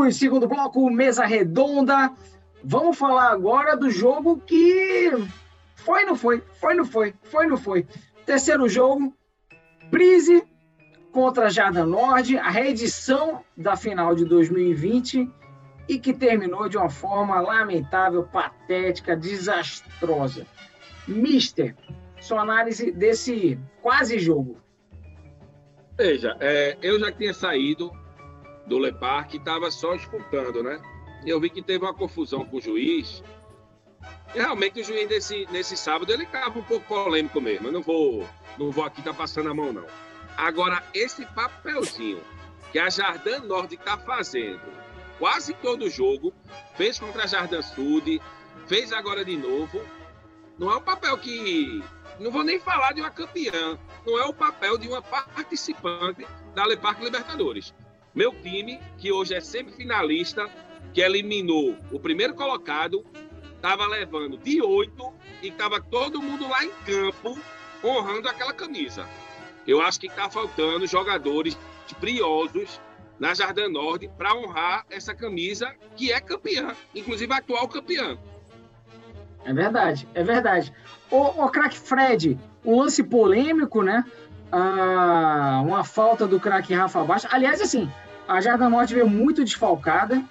Voltamos, segundo bloco, mesa redonda. Vamos falar agora do jogo que foi, não foi, foi, não foi, foi, não foi. Terceiro jogo, Brise contra Jardim Nord, a reedição da final de 2020 e que terminou de uma forma lamentável, patética, desastrosa. Mister, sua análise desse quase jogo. Veja, é, eu já tinha saído do Le Parc estava só escutando, né? E eu vi que teve uma confusão com o juiz. E realmente o juiz desse, nesse sábado ele estava um pouco polêmico mesmo. Eu não vou, não vou aqui estar tá passando a mão, não. Agora, esse papelzinho que a Jardim Norte está fazendo, quase todo jogo, fez contra a Jardim Sud, fez agora de novo, não é um papel que. Não vou nem falar de uma campeã, não é o papel de uma participante da Le Parque Libertadores. Meu time, que hoje é semifinalista, que eliminou o primeiro colocado, estava levando de oito e estava todo mundo lá em campo honrando aquela camisa. Eu acho que está faltando jogadores briosos na Jardim Norte para honrar essa camisa que é campeã, inclusive atual campeã. É verdade, é verdade. O, o craque Fred, um lance polêmico, né? Ah, uma falta do craque Rafa Bastos. Aliás, assim, a Jardim Norte veio muito desfalcada,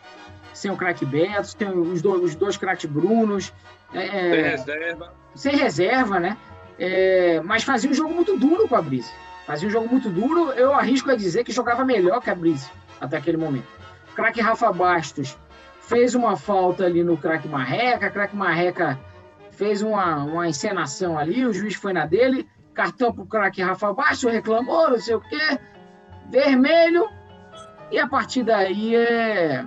sem o craque Beto, sem os dois, os dois craques Brunos. É, é, sem reserva. Sem reserva, né? É, mas fazia um jogo muito duro com a Brise. Fazia um jogo muito duro. Eu arrisco a dizer que jogava melhor que a Brise até aquele momento. O craque Rafa Bastos fez uma falta ali no craque Marreca. Craque Marreca fez uma, uma encenação ali, o juiz foi na dele cartão para o craque Rafa Baixo, reclamou, não sei o quê, vermelho, e a partir daí é...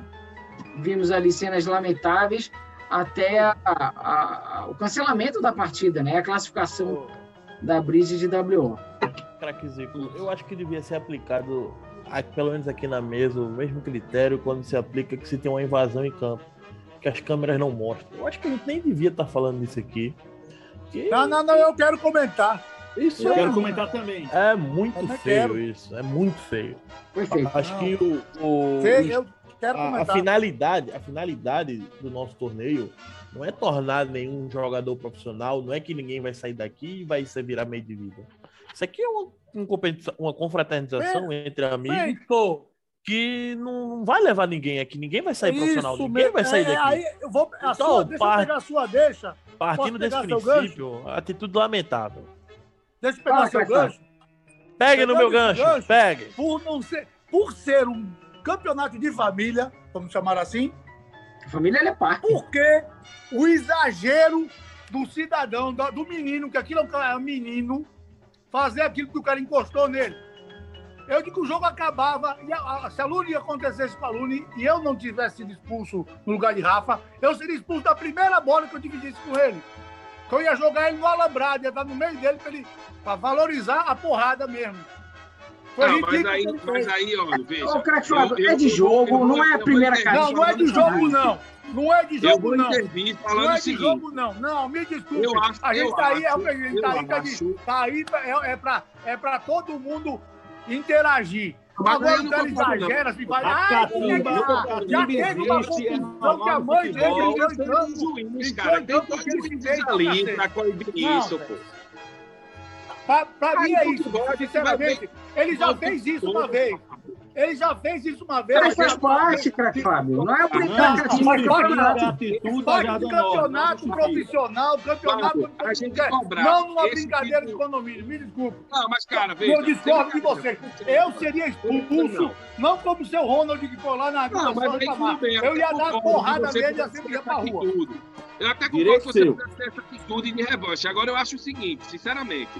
vimos ali cenas lamentáveis até a, a, a, o cancelamento da partida, né? a classificação oh. da Bridge de WO. Craque Zico, eu acho que devia ser aplicado, pelo menos aqui na mesa, o mesmo critério quando se aplica que se tem uma invasão em campo, que as câmeras não mostram. Eu acho que a gente nem devia estar falando nisso aqui. Que... Não, não, não, eu quero comentar. Isso eu é, quero comentar também. É muito feio quero. isso, é muito feio. Perfeito. Acho Não. que o, o, eu quero a, a, finalidade, a finalidade do nosso torneio não é tornar nenhum jogador profissional, não é que ninguém vai sair daqui e vai se virar meio de vida. Isso aqui é uma, uma confraternização entre amigos. Que não vai levar ninguém aqui, ninguém vai sair isso profissional, ninguém mesmo. vai sair é, daqui. Aí eu vou, a então, sua, deixa eu pegar a sua deixa. Partindo desse princípio, atitude lamentável. Deixa eu pegar ah, seu gancho. Pegue no meu gancho, gancho, pegue. Por, não ser, por ser um campeonato de família, vamos chamar assim. família é parte. Porque o exagero do cidadão, do menino, que aquilo é um menino, fazer aquilo que o cara encostou nele. Eu digo que o jogo acabava, e a, a, se a Lune acontecesse com a Lune e eu não tivesse sido expulso no lugar de Rafa, eu seria expulso da primeira bola que eu dividisse com ele. Então eu ia jogar ele no alambrado, ia estar no meio dele para ele pra valorizar a porrada mesmo. Foi não, mas aí, mas aí, ó, veja. Ô, é de jogo, não é a primeira cara. Não, não é de jogo, não. Não é de jogo, não. Não é de jogo, não. Não, me desculpe. Eu acho, a gente tá aí, acho, é, a gente tá aí, tá aí é, é, pra, é pra todo mundo interagir. Agora o cara exagera, vai. Ah, já teve uma confusão que a mãe dele entrou em campo. Cara, tem dois juízes ali pra coibir isso, pô. Pra, pra mim é isso, sinceramente. Ele já fez isso uma vez. Ele já fez isso uma vez. Mas faz parte, craque Fábio. Não é brincadeira de campeonato. Parte campeonato profissional, campeonato. A gente não numa brincadeira de condomínio. Me desculpe. Não, mas, cara, veja. Eu discordo de você. Eu seria expulso, não como o seu Ronald que foi lá na Não, mas Eu ia dar porrada nele e assim ia pra rua. Eu até concordo que você não deve ter essa atitude de revanche. Agora, eu acho o seguinte, sinceramente,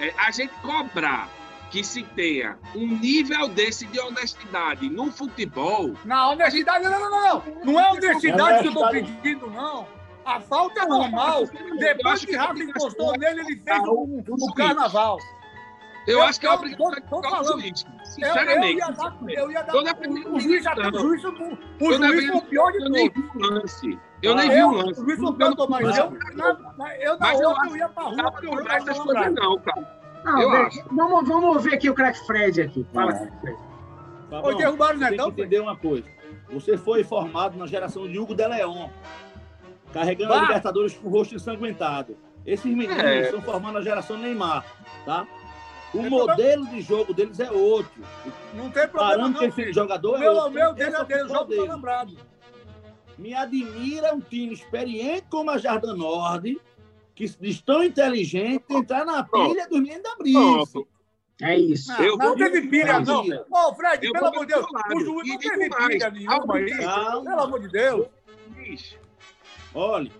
é, a gente cobrar que se tenha um nível desse de honestidade no futebol. Na honestidade, não, não, não, não. Não é honestidade que eu estou pedindo, não. A falta é normal. Depois que Rafa encostou nele, ele fez o um, um carnaval. Eu, eu acho que é obrigatório tô, tô falando. Sinceramente. Eu, eu ia dar, eu ia dar toda o, juiz, o juiz, o, o juiz foi o pior de todos. Eu nem vi o lance. Eu nem vi o lance. O juiz foi o pior. Mas eu, eu, na outra, eu ia pra rua. Porque eu ia não, cara. Não, eu acho. Vamos, vamos ver aqui o craque Fred aqui. Fala, é. Fred. Ô, derrubaram o Netão? Tem que entender uma coisa. você foi formado na geração de Hugo de Leon, carregando a Libertadores com o rosto ensanguentado. Esses meninos é. estão formando a geração Neymar, tá? O modelo de jogo deles é outro. Não tem problema não, esse jogador o meu, é outro. O meu dele é dele, o jogo tá lembrado. Me admira um time experiente como a Jardim Nord, que estão inteligentes, entrar na pilha dos meninos da Brisa. É isso. Não, eu não teve pilha, não. Ô, Fred, eu pelo amor de Deus, o juiz não teve pilha nenhuma aí. Pelo amor de Deus. Olha,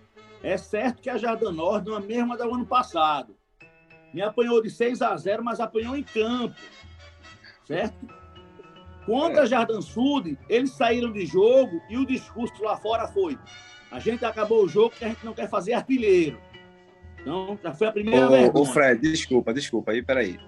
é certo que a Jardim Norte não é a mesma do ano passado. Me apanhou de 6 a 0, mas apanhou em campo. Certo? Contra é. a Jardim Sud, eles saíram de jogo e o discurso lá fora foi: a gente acabou o jogo porque a gente não quer fazer artilheiro. Então, já foi a primeira vez. Ô, Fred, desculpa, desculpa. Aí, peraí.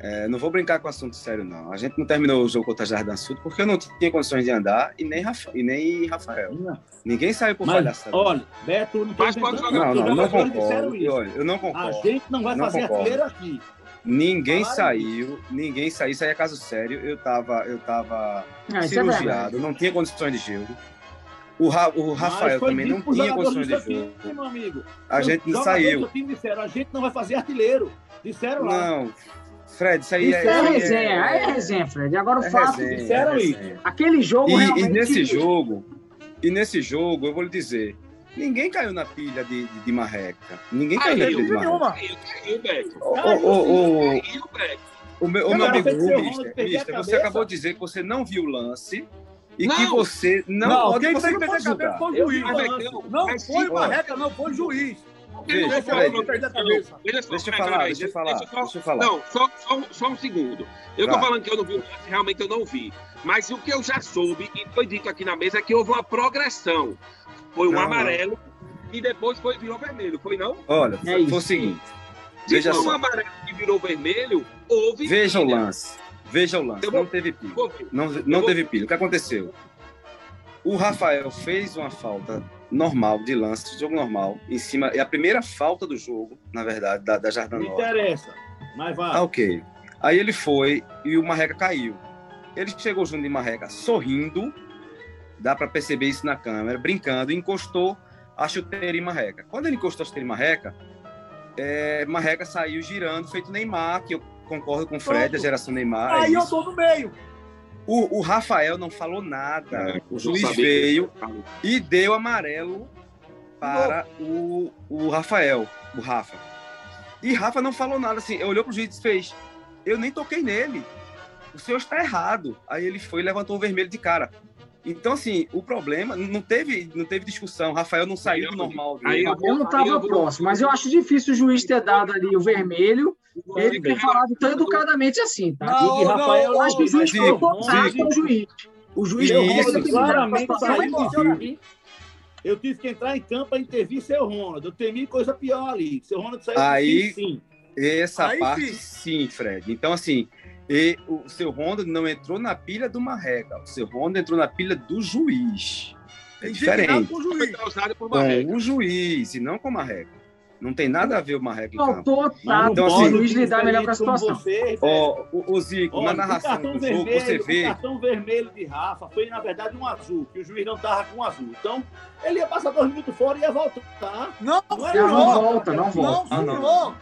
É, não vou brincar com assunto sério, não. A gente não terminou o jogo contra a Jardim Sul porque eu não tinha condições de andar e nem, Rafa, e nem Rafael. Não. Ninguém saiu por palhaçada. Olha, Beto não Mas pode jogar. Não, não, não concordo. Olha, eu não concordo. A gente não vai não fazer concordo. artilheiro aqui. Ninguém saiu, ninguém saiu. Isso aí é caso sério. Eu tava, eu tava ah, é cirurgiado, é não tinha condições de jogo. O, Ra, o Rafael também não tinha condições de jogo. Time, amigo. A gente não saiu. Disseram, a gente não vai fazer artilheiro. Disseram lá. Não, Fred, isso aí isso é, é, resenha, é, é resenha, Fred. Agora o é fato resenha, disseram isso. Aquele jogo e, realmente... e nesse jogo, e nesse jogo, eu vou lhe dizer, ninguém caiu na pilha de, de, de marreca. Ninguém caiu, na pilha de marreca. Caiu, caiu, Beto. O, o, o, o meu, o meu amigo Mister, Mister você acabou de dizer que você não viu o lance e não. que você não, não pode, quem você tem que perder a cabeça foi o juiz. Não foi o Marreca, não foi o juiz. Deixa, deixa, eu falar, deixa eu falar, deixa eu falar. Não, só, só, só um segundo. Eu tô falando que eu não vi o lance, realmente eu não vi. Mas o que eu já soube, e foi dito aqui na mesa, é que houve uma progressão. Foi um não, amarelo e depois foi virou vermelho, foi não? Olha, é foi, foi o seguinte. Se veja foi um amarelo que virou vermelho, houve. Veja o lance. Veja o lance. Não teve pilha. Não, não teve pilha. O que aconteceu? O Rafael fez uma falta normal, de lance, de jogo normal, em cima. É a primeira falta do jogo, na verdade, da, da Jardim Não interessa, mas vai. Ah, ok. Aí ele foi e o Marreca caiu. Ele chegou junto de Marreca sorrindo, dá para perceber isso na câmera, brincando, encostou a chuteira em Marreca. Quando ele encostou a chuteira em Marreca, é, Marreca saiu girando, feito Neymar, que eu concordo com o Fred, Pronto. a geração Neymar. É Aí é eu tô no meio. O, o Rafael não falou nada. É, o juiz veio e deu amarelo para o, o Rafael, o Rafa. E Rafa não falou nada assim. Olhou para o juiz e fez: Eu nem toquei nele. O senhor está errado. Aí ele foi e levantou o vermelho de cara. Então, assim, o problema não teve, não teve discussão. O Rafael não saiu do normal. Aí eu, eu não estava próximo, mas eu acho difícil o juiz ter dado ali o vermelho ele ter falado tão educadamente assim, tá? Não, e Rafael, não, acho que o juiz foi com o juiz. O juiz isso, claramente saiu Eu tive que entrar em campo para intervir seu Ronald. Eu temi coisa pior ali. Seu Ronald saiu Aí, sim. Essa Aí, parte, sim. sim, Fred. Então, assim, e o seu Ronald não entrou na pilha do Marrega. O seu Ronald entrou na pilha do juiz. É diferente. Com o juiz. Com o juiz e não com o Marrega. Não tem nada a ver o Marreco Faltou tá, então, assim, o juiz lidar melhor com a situação. Você, ó, o, o Zico, na narração do vermelho, jogo, você vê... O cartão vermelho de Rafa foi, na verdade, um azul, que o juiz não tava com azul. Então, ele ia passar dois minutos fora e ia voltar. Não, não, não, não volta, não volta. Não, não.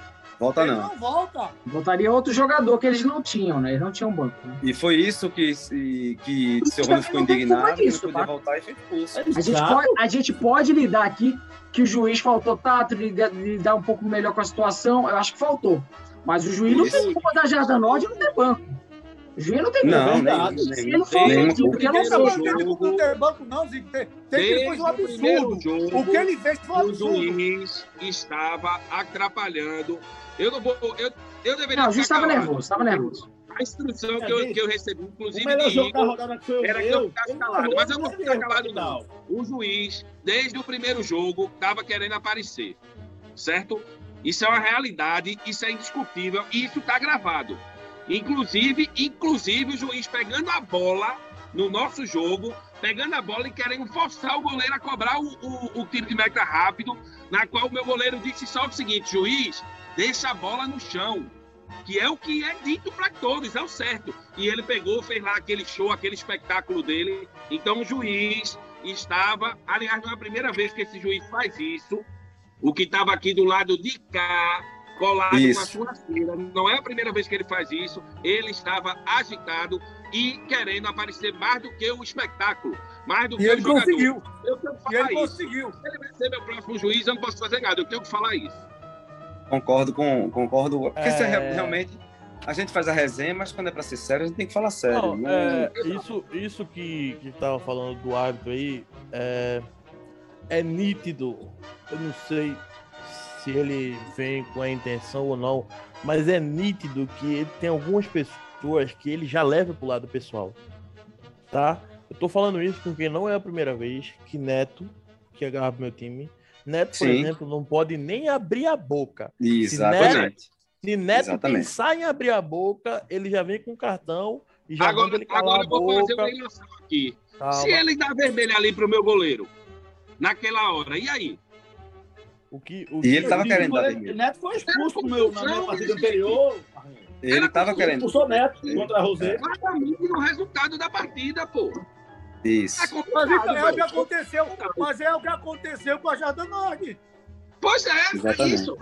Volta não. não volta. Voltaria outro jogador que eles não tinham, né? Eles não tinham banco. Né? E foi isso que, que seu Ronaldo ficou indignado, isso, não podia tá? voltar e fez expulso. A gente, pode, a gente pode lidar aqui que o juiz faltou tato, lidar um pouco melhor com a situação. Eu acho que faltou. Mas o juiz isso. não tem culpa da Jardim Norte não tem banco. O juiz não tem não, nem, Se ele for ofendido, porque não foi. Não tem culpa não ter banco, não, Zico. Tem, tem que ele fez um absurdo. Jogo, o que ele fez foi um absurdo. O juiz estava atrapalhando eu não vou. Eu, eu deveria. Não, o juiz estava nervoso, estava nervoso. A instrução que, eu, que eu recebi, inclusive, de Igor, era que eu ficasse calado. Mas eu não ficar calado, não. O juiz, desde o primeiro jogo, estava querendo aparecer. Certo? Isso é uma realidade, isso é indiscutível e isso está gravado. Inclusive, inclusive o juiz pegando a bola no nosso jogo, pegando a bola e querendo forçar o goleiro a cobrar o, o, o tiro de meta rápido, na qual o meu goleiro disse só o seguinte, juiz, deixa a bola no chão. que é o que é dito para todos, é o certo. E ele pegou, fez lá aquele show, aquele espetáculo dele. Então o juiz estava, aliás, não é a primeira vez que esse juiz faz isso. O que estava aqui do lado de cá, colado isso. com a churrasqueira, não é a primeira vez que ele faz isso. Ele estava agitado e querendo aparecer mais do que o espetáculo, mais do e que ele o jogador. Conseguiu. Eu tenho que falar e ele isso. conseguiu. Se ele vai ser meu próximo juiz, eu não posso fazer nada. Eu tenho que falar isso. Concordo com. Concordo. Porque é... realmente. A gente faz a resenha, mas quando é para ser sério, a gente tem que falar sério. Não, é, isso, isso que, que tava falando do árbitro aí é, é nítido. Eu não sei se ele vem com a intenção ou não, mas é nítido que tem algumas pessoas que ele já leva pro lado pessoal. Tá? Eu tô falando isso porque não é a primeira vez que Neto, que agarra pro meu time, Neto, por Sim. exemplo, não pode nem abrir a boca. Exatamente. Se Neto Exatamente. pensar em abrir a boca, ele já vem com cartão e já agora, ele agora eu vou boca. fazer uma aqui. Calma. Se ele dá vermelho ali pro meu goleiro, naquela hora, e aí? O que, o e ele tava querendo dar. Neto foi expulso no meu, na minha partida anterior. Ele tava querendo. Expulsou Neto contra a Rosé. Claramente no resultado da partida, pô. Isso. É mas então é o que aconteceu. Mas é o que aconteceu com a Jordanord. Pois é, Exatamente. é isso.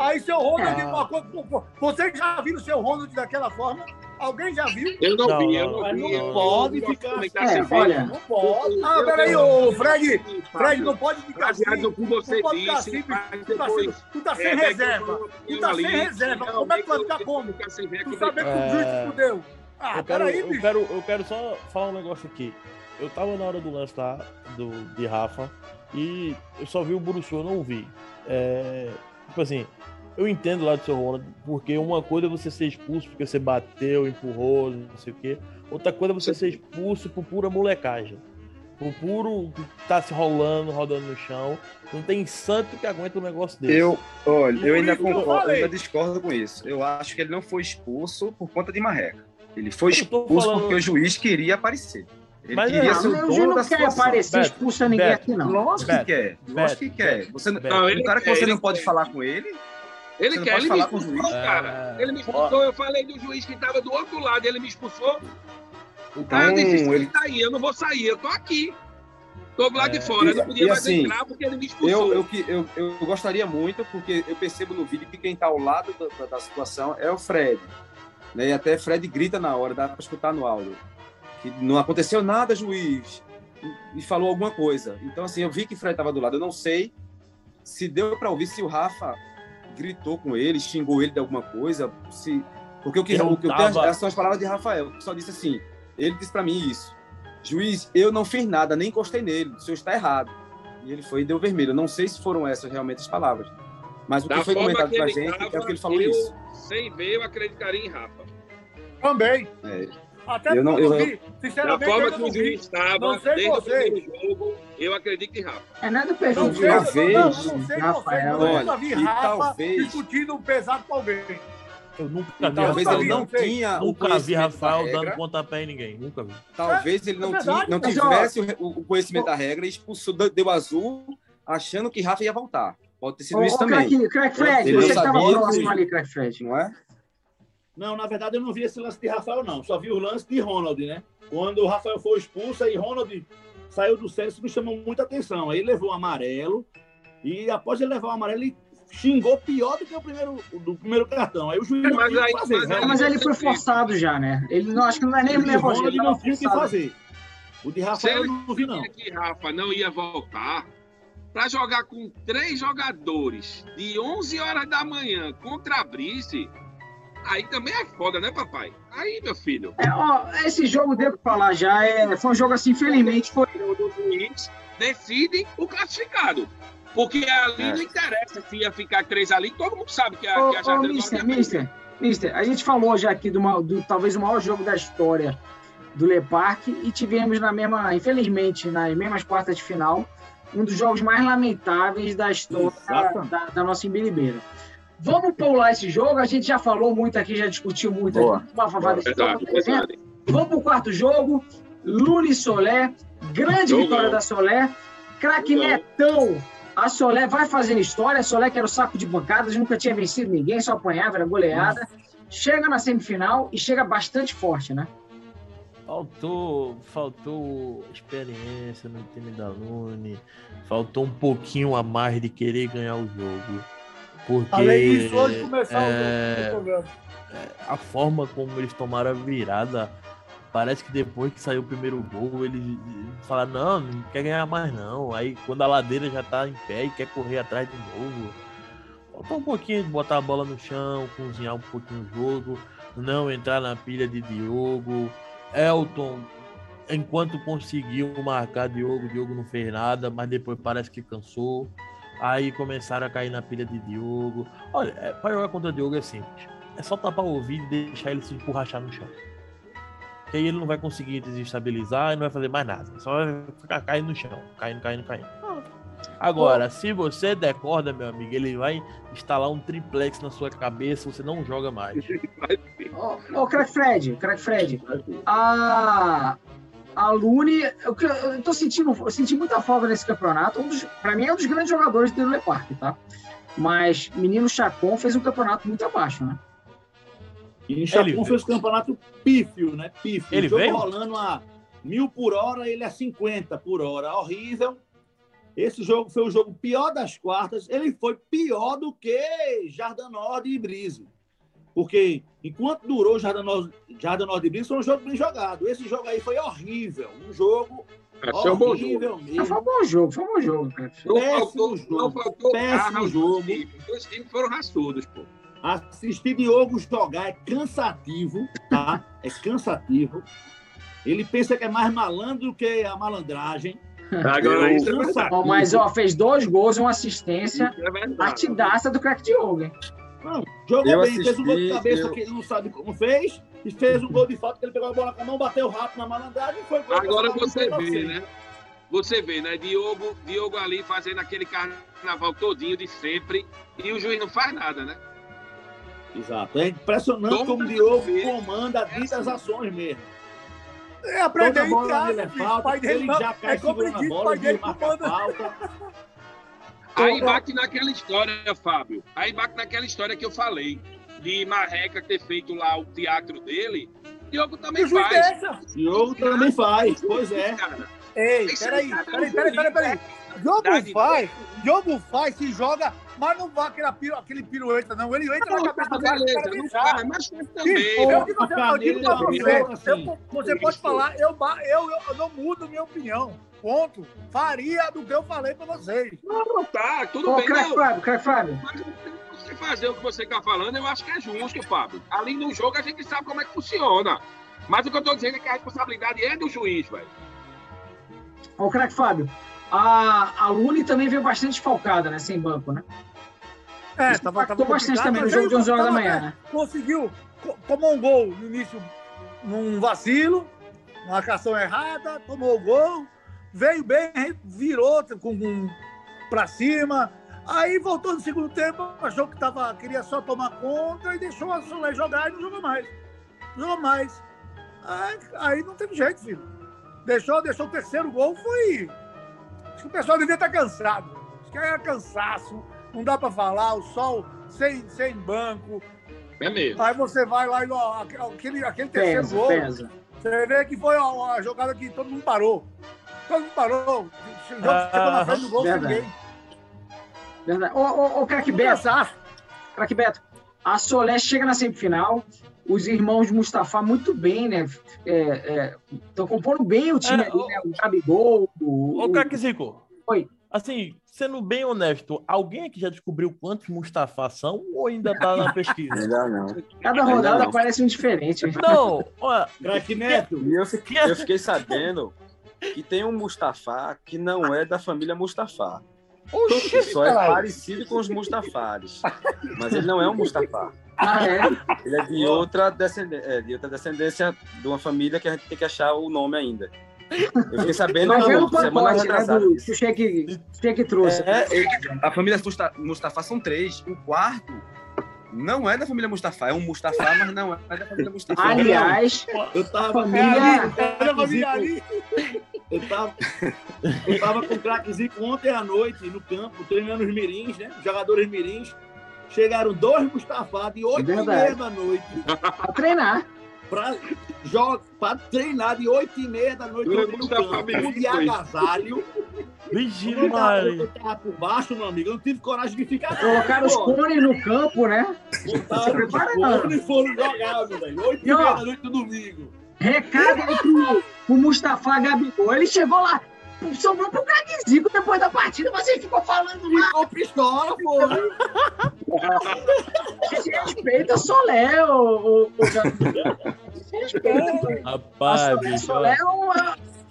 Aí seu Ronald, ah. vocês já viram o seu Ronald daquela forma? Alguém já viu? Eu não, não vi, eu não, vi. Não, pode ficar assim. É, olha, não pode. Ah, peraí, ô Fred, Fred, não pode ficar assim. não disse, assim, tu, tá sem, tu tá sem é, reserva. Tu tá sem reserva. Como é que vai ficar como? Tu saber que o juiz te fudeu. Ah, eu quero, eu, quero, eu quero só falar um negócio aqui. Eu tava na hora do lance lá, do, de Rafa, e eu só vi o Buruçu, eu não vi. É, tipo assim, eu entendo lá do seu Ronald, porque uma coisa é você ser expulso porque você bateu, empurrou, não sei o quê. Outra coisa é você ser expulso por pura molecagem. Por puro tá se rolando, rodando no chão. Não tem santo que aguenta um negócio desse. Eu, olha, eu ainda concordo, eu ainda discordo com isso. Eu acho que ele não foi expulso por conta de marreca. Ele foi expulso falando... porque o juiz queria aparecer. Ele mas queria é, ser o dono não quer aparecer expulso a ninguém Beto, aqui, não. Lógico Beto, que quer. Lógico que quer. Você, Beto, não, ele, o cara que você não pode falar com ele. Ele quer, ele me expulsou, cara. É... Ele me expulsou, eu falei do juiz que estava do outro lado, ele me expulsou. Então, ah, eu disse, ele tá aí, eu não vou sair, eu tô aqui. Tô do lado é, de fora, eu não podia mais assim, entrar porque ele me expulsou. Eu, eu, eu, eu, gostaria muito, porque eu percebo no vídeo que quem tá ao lado da, da situação é o Fred. Né? E até Fred grita na hora, dá para escutar no áudio. Que não aconteceu nada, juiz. E falou alguma coisa. Então, assim, eu vi que Fred estava do lado. Eu não sei se deu para ouvir se o Rafa gritou com ele, xingou ele de alguma coisa. Se... Porque o que, eu, o que tava... eu tenho, essas são as palavras de Rafael, que só disse assim: ele disse para mim isso. Juiz, eu não fiz nada, nem encostei nele. O senhor está errado. E ele foi e deu vermelho. Eu não sei se foram essas realmente as palavras. Mas o que da foi comentado para a gente tava, é o que ele falou eu, isso. Sem ver, eu acreditaria em Rafa. Também. É. Até eu não, eu, vi, sinceramente, da forma que o juiz estava, não sei desde vocês. o primeiro jogo, eu acredito em Rafa. É nada perfil de talvez, não, não, não sei Rafael, vocês, eu nunca vi Rafa talvez, discutindo pesado com alguém. Eu nunca vi talvez ele não tinha nunca vi Rafael dando pontapé em ninguém, nunca vi. Talvez ele não, é tinha, não tivesse o, o, conhecimento da regra e expulsou, deu azul, achando que Rafa ia voltar. Pode ter sido ô, isso ô, também. Crack Fred, você estava próximo ali, Crack Fred, não é? Não, na verdade eu não vi esse lance de Rafael, não. Só vi o lance de Ronald, né? Quando o Rafael foi expulso, e Ronald saiu do centro, isso me chamou muita atenção. Aí levou o amarelo, e após ele levar o amarelo, ele xingou pior do que o primeiro, do primeiro cartão. Aí o juiz não mas, aí, fazer, mas, né? mas ele foi forçado já, né? Ele não acho que não é nem nervoso. Ele não tinha o que fazer. O de Rafael eu não vi, não. que Rafa não ia voltar para jogar com três jogadores de 11 horas da manhã contra a Brice, Aí também é foda, né, papai? Aí, meu filho. É, ó, esse jogo, devo falar já, é, foi um jogo assim, infelizmente, foi. O juiz decide o classificado. Porque ali é. não interessa se ia ficar três ali, todo mundo sabe que a, ô, que a Jardim mister, mister, mister, a gente falou já aqui do, do talvez o maior jogo da história do Le Parque e tivemos na mesma, infelizmente, nas mesmas quartas de final, um dos jogos mais lamentáveis da história da, da, nossa Embiribeira. Vamos pular esse jogo, a gente já falou muito aqui, já discutiu muito Boa. aqui. Boa, verdade, verdade. Vamos para o quarto jogo. Lula e Solé, grande jogo vitória da Solé. Craque Netão A Solé vai fazendo história. A Solé, que era o saco de bancadas, nunca tinha vencido ninguém, só apanhava, era goleada. Chega na semifinal e chega bastante forte, né? Faltou, faltou experiência no time da Lune, faltou um pouquinho a mais de querer ganhar o jogo. Porque Além disso, hoje começar é, o jogo. É, a forma como eles tomaram a virada, parece que depois que saiu o primeiro gol, eles falaram, não, não quer ganhar mais não. Aí quando a ladeira já tá em pé e quer correr atrás de novo. Faltou um pouquinho de botar a bola no chão, cozinhar um pouquinho o jogo, não entrar na pilha de Diogo. Elton, enquanto conseguiu marcar Diogo, Diogo não fez nada, mas depois parece que cansou. Aí começaram a cair na pilha de Diogo. Olha, é, para jogar contra Diogo é simples. É só tapar o ouvido e deixar ele se empurrachar no chão. Que aí ele não vai conseguir desestabilizar e não vai fazer mais nada. Só vai ficar caindo no chão. Caindo, caindo, caindo. Agora, se você decorda, meu amigo, ele vai instalar um triplex na sua cabeça, você não joga mais. Ô, oh, oh, Crack Fred, Crack Fred, a, a Lune, eu, eu tô sentindo, eu senti muita falta nesse campeonato. Um pra mim é um dos grandes jogadores do Le Park, tá? Mas menino Chacon fez um campeonato muito abaixo, né? E Chacon fez um campeonato pífio, né? Pífio. Ele veio rolando a mil por hora, ele é 50 por hora. Horrível. Esse jogo foi o jogo pior das quartas. Ele foi pior do que Jardim e Brise. Porque enquanto durou Jardim Jardim e Brise, foi um jogo bem jogado. Esse jogo aí foi horrível. Um jogo Achei horrível um mesmo. Foi um bom jogo, foi um bom jogo, cara. Péssimo faltou, jogo. Não faltou péssimo jogo. Os times foram raçudos, pô. Assistir Diogo jogar é cansativo, tá? É cansativo. Ele pensa que é mais malandro do que a malandragem. Agora isso é oh, Mas, ó, fez dois gols, uma assistência. É partidaça do crack Diogo, hein? Não, jogou eu bem, assisti, fez um gol de cabeça eu... que ele não sabe como fez, e fez um gol de falta que ele pegou a bola com a mão, bateu rápido na malandragem e foi gol. Agora você vê, né? Você vê, né? Diogo, Diogo ali fazendo aquele carnaval todinho de sempre e o juiz não faz nada, né? Exato. É impressionante Todo como o Diogo comanda é assim. as ações mesmo. É aprender em casa, é falta, pai dele ele já cai é diz, bola, pai dele comanda. Falta. Aí bate naquela história, Fábio. Aí bate naquela história que eu falei. De Marreca ter feito lá o teatro dele. Diogo também faz. Diogo também faz, pois é. Ei, peraí, peraí, peraí, peraí, peraí. Diogo faz, Diogo faz, se joga mas não vai aquele, piro, aquele pirueta, não. Ele entra na cabeça do cara. Não faz, mas também. Eu digo, eu digo pra você, eu, você pode falar, eu, eu, eu não mudo minha opinião. Ponto. Faria do que eu falei pra vocês. Não, tá, tudo Ô, bem. Crack Fábio, Crack Fábio. Você fazer o que você tá falando, eu acho que é justo, Fábio. Ali no jogo a gente sabe como é que funciona. Mas o que eu tô dizendo é que a responsabilidade é do juiz, velho. Ô, Crack Fábio, a, a Lune também veio bastante falcada, né? Sem banco, né? É, Isso tava, tava bastante também no jogo de 11 horas da manhã, né? Conseguiu, tomou um gol no início num vacilo, uma marcação errada, tomou o gol, veio bem, virou com, com para cima, aí voltou no segundo tempo, achou que tava, queria só tomar conta e deixou a Soler jogar e não jogou mais. Não jogou mais. Aí, aí não teve jeito, filho. Deixou, deixou o terceiro gol, foi que o pessoal devia estar cansado. Acho que era cansaço, não dá para falar, o sol sem, sem banco. É mesmo. Aí você vai lá e ó, aquele, aquele terceiro pesa, gol. Pesa. Você vê que foi a, a, jogada que todo mundo parou. Todo mundo parou. O jogo ah, chegou na frente do gol sem ninguém. Verdade. Ô, ô, ô craque Beto. Craque Beto. A Solé chega na semifinal. Os irmãos Mustafa muito bem, né? Estão é, é, compondo bem o time é, ali, o, né? O Gabigol. O, ô, craque Zico. Oi. Assim, sendo bem honesto, alguém aqui já descobriu quantos Mustafa são ou ainda tá na pesquisa? Ainda não. Cada rodada não. parece um diferente. Não, olha. Craque Neto. E eu fiquei, eu fiquei sabendo que tem um Mustafa que não é da família Mustafa. Oxi, só é parecido com os Mustafares. Mas ele não é um Mustafa. Ah, é? Ele é de outra, descendência, é, de outra descendência de uma família que a gente tem que achar o nome ainda. Eu fiquei sabendo Mas não, semana né. Né, do, que, que trouxe. É, a família Mustafa são três. O quarto não é da família Mustafa. É um Mustafa, mas não é da família Mustafa. Aliás, eu tava família... É, família ali. Eu tava, eu tava com o craquezinho ontem à noite no campo, treinando os mirins, né? Os jogadores mirins. Chegaram dois Mustafa de 8 é e meia da noite. Pra treinar. Pra, joga, pra treinar de 8 e meia da noite no, no campo. Um de agasalho. Vixe, Mário. Eu tava por baixo, meu amigo. Eu não tive coragem de ficar. Colocaram os cones no campo, né? Botaram os cones e foram jogar, meu velho. 8 e meia da noite do domingo. Recado aí pro, pro Mustafa Gabigol. Ele chegou lá, sobrou pro craquezinho depois da partida, mas ele ficou falando lá. Ficou pistola, pô. respeita Solé, o, o, o respeita. Rapaz, a Solé, é.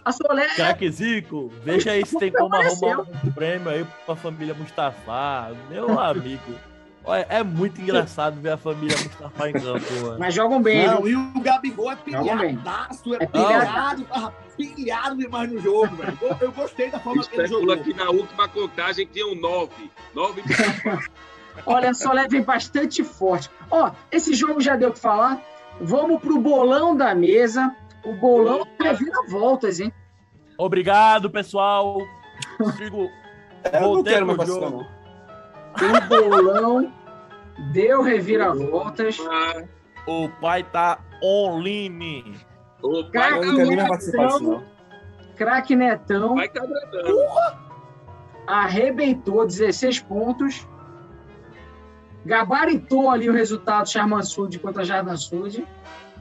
A Solé. Craquezico, veja aí se tem como arrumar um prêmio aí pra família Mustafa. Meu amigo. Olha, é muito engraçado ver a família Mustafa em campo, mano. Mas jogam bem. Não, e o Gabigol é pilhadaço, é, é pilhado, tava pilhado demais no jogo, velho. Eu, eu gostei da forma que ele jogou. que na última contagem tinham nove. Nove Olha, a Solé vem bastante forte. Ó, esse jogo já deu o que falar. Vamos pro bolão da mesa. O bolão é vira-voltas, hein? Obrigado, pessoal. Sigo. Eu não quero mais participar, não. O bolão deu reviravoltas. O pai tá online. O pai tá. Craque Netão. Vai tá Arrebentou 16 pontos. Gabaritou ali o resultado Charman Sud contra Jardim Sud.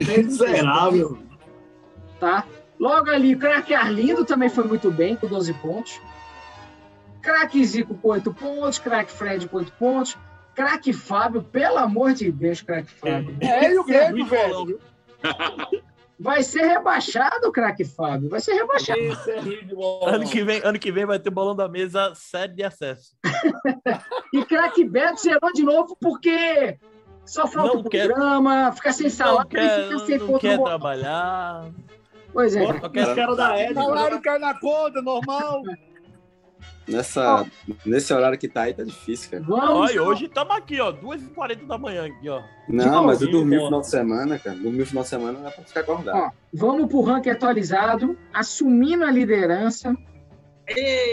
Miserável. Tá? Logo ali, craque Arlindo também foi muito bem, com 12 pontos. Craque Zico com 8 pontos, craque Fred com 8 pontos, craque Fábio, pelo amor de Deus, craque Fábio. É, é e o Grêmio, velho. Vai ser rebaixado, craque Fábio. Vai ser rebaixado. É ano, que vem, ano que vem vai ter bolão da mesa sede de acesso. e craque Beto zerou de novo porque só falta o programa, fica sem salário, quer, fica sem não quer trabalhar. Pois é. Pô, quer cara da Ed. Salário cai na conta, normal. Nessa, nesse horário que tá aí, tá difícil, cara. Vamos, Olha, hoje estamos aqui, ó, 2h40 da manhã aqui, ó. Não, mas eu dormi no final de semana, cara. Dormi no final de semana, não é pra ficar acordado. Ó, vamos pro ranking atualizado, assumindo a liderança.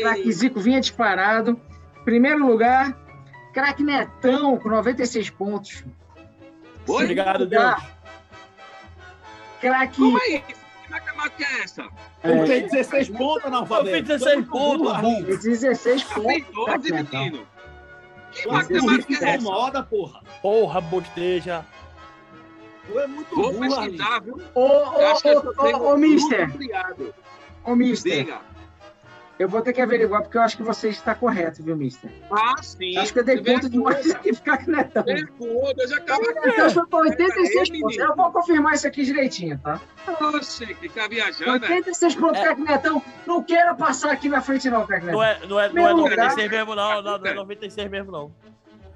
Craque Zico vinha disparado. Primeiro lugar, craque Netão, com 96 pontos. Oi? Obrigado, Deus. Craque... É isso? matemática é essa? É. Tem 16 pontos, não, Fabio. Tem 16 pontos, burro. 16 pontos. Tem 12, menino. Que matemática é essa? Moda, porra. Porra, bosteja. Tu é muito Vou burro, pesquisar, viu? Ô, ô, ô, ô, mister. Ô, mister. Diga. Eu vou ter que averiguar, porque eu acho que você está correto, viu, mister? Ah, sim. Acho que eu dei ponto demais aqui ficar conectando. Dei conta, eu já acabo aqui. Então, eu estou 86 pontos. Eu vou confirmar isso aqui direitinho, tá? Oxe, que tá viajando. 86 pontos, é. Não queira passar aqui na frente, não, Cracknetão. Não é, não é, não é 96 mesmo, não. Não, não é 96 mesmo, não.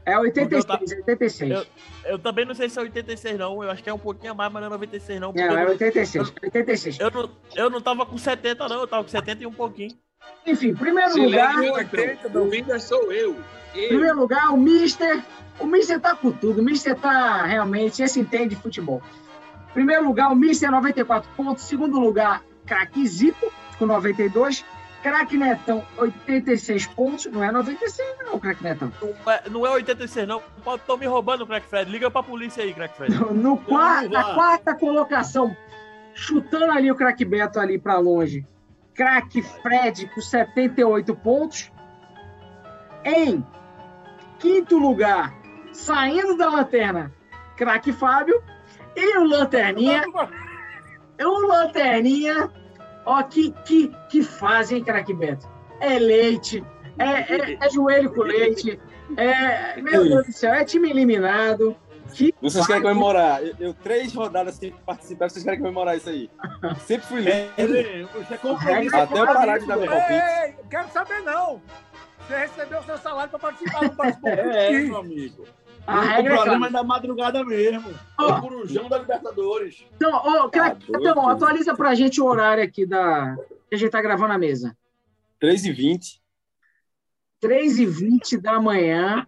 É 86, tá... 86. Eu, eu, também não sei se é 86, não. Eu acho que é um pouquinho a mais, mas não é 96, não. Não, é 86. Eu, 86. Eu não, eu não tava com 70, não. Eu tava com 70 e um pouquinho. Enfim, primeiro lugar. o Mister sou eu. eu. Primeiro lugar, o Mister. O Mister tá com tudo. O Mister tá realmente. Esse entende de futebol. Primeiro lugar, o Mister 94 pontos. Segundo lugar, Craque Zico, com 92. Craque Netão, 86 pontos. Não é 96, não, Craque Netão. Não é, não é 86, não. Estão me roubando, Craque Fred. Liga pra polícia aí, Craque Fred. No, no quarta, na quarta colocação, chutando ali o Craque Beto ali para longe craque Fred com 78 pontos. Em quinto lugar, saindo da lanterna, craque Fábio. E o Lanterninha. o Lanterninha. Ó, que, que, que fazem, craque Beto? É leite, é, é, é joelho com leite. É, meu Deus do céu, é time eliminado. Que vocês querem comemorar? Eu, eu, três rodadas sem participar, vocês querem comemorar isso aí? Sempre fui líder. Você Até eu parar de dar meu palpite. quero saber não. Você recebeu o seu salário para participar, não participou. É, meu amigo. A o regra programa é, é da madrugada mesmo. Oh. o corujão da Libertadores. Então, oh, tá então atualiza pra gente o horário aqui da que a gente tá gravando a mesa. 3h20. 3h20 da manhã.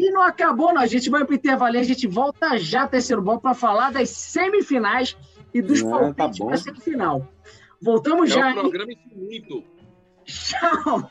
E não acabou, não. A gente vai para o intervalo a gente volta já, terceiro bloco, para falar das semifinais e dos palpites tá para a semifinal. Voltamos é já. É um programa infinito. Tchau.